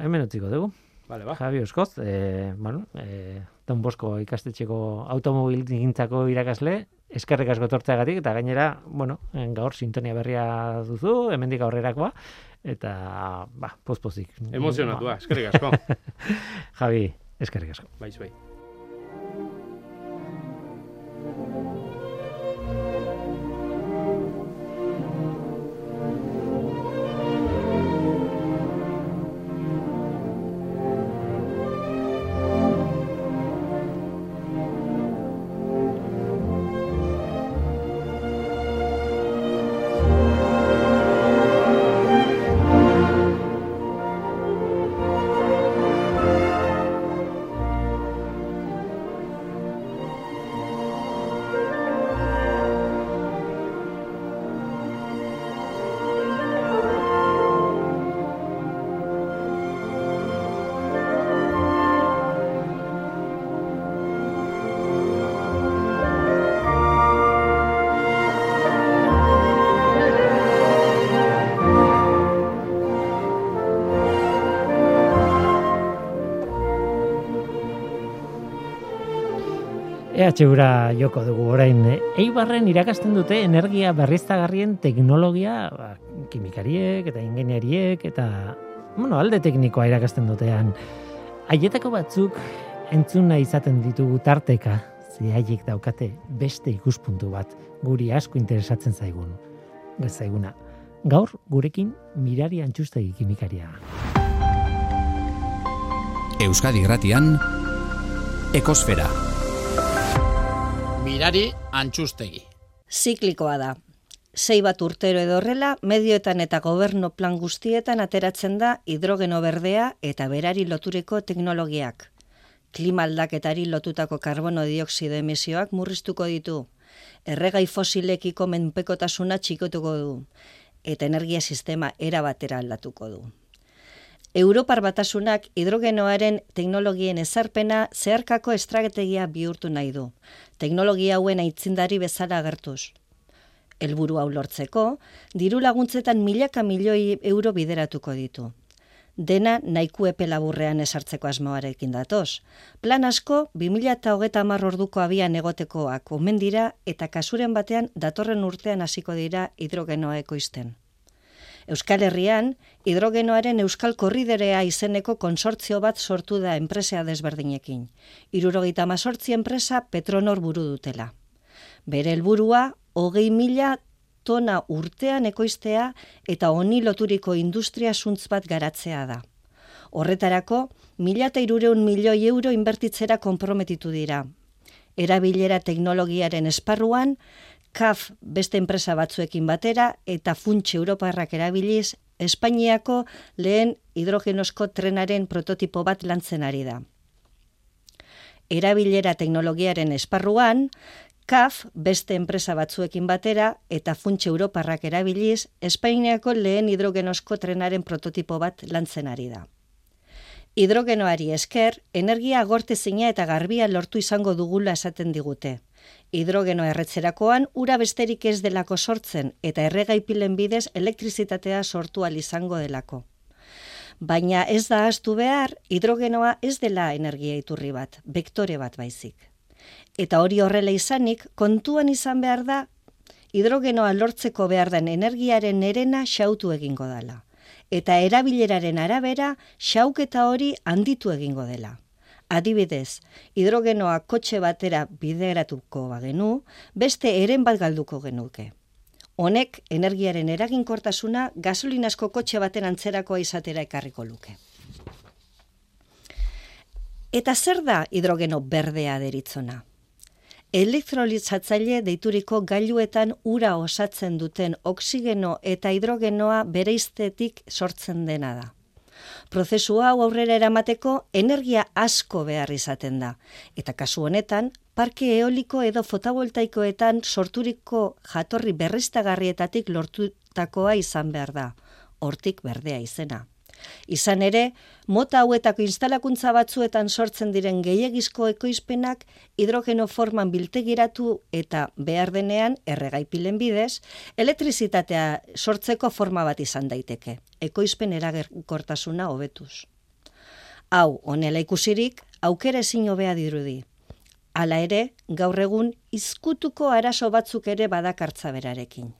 hemen utziko dugu. Vale, ba. Javi Oskoz, e, bueno, e, Don Bosko ikastetxeko automobil gintzako irakasle, eskerrik asko tortzeagatik, eta gainera, bueno, en gaur sintonia berria duzu, hemendik aurrerakoa, eta, ba, pozpozik. Emozionatua, eskerrik asko. Javi, eskerrik asko. Baiz, bai. EHUra joko dugu orain. Eibarren irakasten dute energia berriztagarrien teknologia, ba, kimikariek eta ingenieriek eta bueno, alde teknikoa irakasten dutean. Aietako batzuk entzuna izaten ditugu tarteka, ze daukate beste ikuspuntu bat, guri asko interesatzen zaigun. Gazaiguna. Gaur gurekin mirari antxustegi kimikaria. Euskadi Gratian Ekosfera. Mirari antxustegi. Ziklikoa da. Sei bat urtero edo horrela, medioetan eta goberno plan guztietan ateratzen da hidrogeno berdea eta berari lotureko teknologiak. Klima aldaketari lotutako karbono dioksido emisioak murriztuko ditu. Erregai fosilekiko menpekotasuna txikotuko du. Eta energia sistema erabatera aldatuko du. Europar batasunak hidrogenoaren teknologien ezarpena zeharkako estrategia bihurtu nahi du. Teknologia hauen aitzindari bezala agertuz. Helburu hau lortzeko, diru laguntzetan milaka milioi euro bideratuko ditu. Dena naiku epe laburrean esartzeko asmoarekin datoz. Plan asko, 2008 orduko abian egotekoak omen dira eta kasuren batean datorren urtean hasiko dira hidrogenoa ekoizten. Euskal Herrian, hidrogenoaren Euskal Korriderea izeneko konsortzio bat sortu da enpresea desberdinekin. Irurogeita mazortzi enpresa Petronor buru dutela. Bere helburua hogei mila tona urtean ekoiztea eta honi loturiko industria suntz bat garatzea da. Horretarako, mila eta irureun milioi euro inbertitzera komprometitu dira. Erabilera teknologiaren esparruan, KAF beste enpresa batzuekin batera eta funtxe Europarrak erabiliz Espainiako lehen hidrogenosko trenaren prototipo bat lantzen ari da. Erabilera teknologiaren esparruan, KAF beste enpresa batzuekin batera eta funtxe Europarrak erabiliz Espainiako lehen hidrogenosko trenaren prototipo bat lantzen ari da. Hidrogenoari esker, energia agorte zina eta garbia lortu izango dugula esaten digute hidrogeno erretzerakoan ura besterik ez delako sortzen eta erregaipilen bidez elektrizitatea sortu izango delako. Baina ez da astu behar, hidrogenoa ez dela energia iturri bat, vektore bat baizik. Eta hori horrela izanik, kontuan izan behar da, hidrogenoa lortzeko behar den energiaren erena xautu egingo dela. Eta erabileraren arabera, xauketa hori handitu egingo dela. Adibidez, hidrogenoa kotxe batera bideratuko bagenu, beste eren bat galduko genuke. Honek energiaren eraginkortasuna gasolinasko kotxe baten antzerakoa izatera ekarriko luke. Eta zer da hidrogeno berdea deritzona? Elektrolizatzaile deituriko gailuetan ura osatzen duten oksigeno eta hidrogenoa bereiztetik sortzen dena da prozesu hau aurrera eramateko energia asko behar izaten da. Eta kasu honetan, parke eoliko edo fotovoltaikoetan sorturiko jatorri berriztagarrietatik lortutakoa izan behar da. Hortik berdea izena. Izan ere, mota hauetako instalakuntza batzuetan sortzen diren gehiagizko ekoizpenak hidrogeno forman biltegiratu eta behar denean erregaipilen bidez, elektrizitatea sortzeko forma bat izan daiteke, ekoizpen eragerkortasuna hobetuz. Hau, honela ikusirik, aukera ezin hobea dirudi. Hala ere, gaur egun izkutuko arazo batzuk ere badakartza berarekin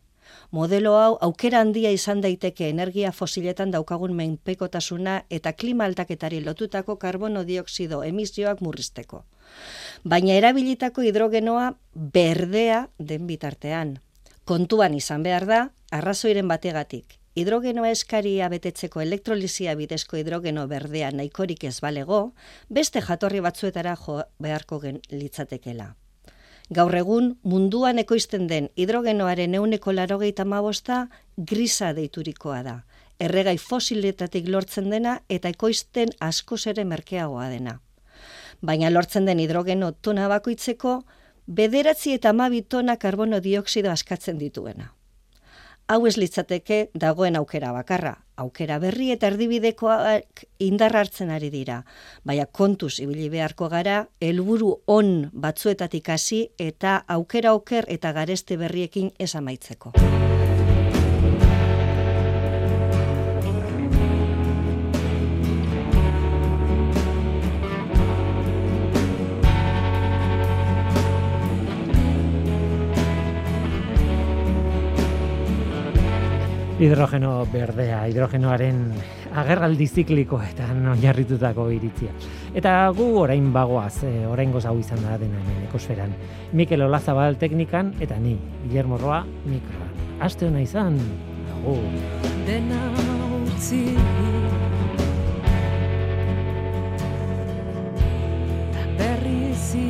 modelo hau aukera handia izan daiteke energia fosiletan daukagun menpekotasuna eta klima aldaketari lotutako karbono dioksido emisioak murrizteko. Baina erabilitako hidrogenoa berdea den bitartean. Kontuan izan behar da, arrazoiren bategatik. Hidrogenoa eskaria betetzeko elektrolizia bidezko hidrogeno berdea nahikorik ez balego, beste jatorri batzuetara jo beharko gen litzatekela. Gaur egun munduan ekoizten den hidrogenoaren euneko larogeita mabosta grisa deiturikoa da. Erregai fosiletatik lortzen dena eta ekoizten asko ere merkeagoa dena. Baina lortzen den hidrogeno tona bakoitzeko, bederatzi eta mabi tona karbono dioksido askatzen dituena hau ez litzateke dagoen aukera bakarra. Aukera berri eta erdibidekoak indar hartzen ari dira. Baina kontuz ibili beharko gara, helburu on batzuetatik hasi eta aukera oker eta gareste berriekin esamaitzeko. Hidrogeno berdea, hidrogenoaren agerraldi ziklikoetan oinarritutako iritzia. Eta gu orain bagoaz, e, orain hau izan da dena hemen ekosferan. Mikel Olazabal teknikan eta ni, Guillermo Roa, mikroan. Aste hona izan, agur. Dena utzi berri zi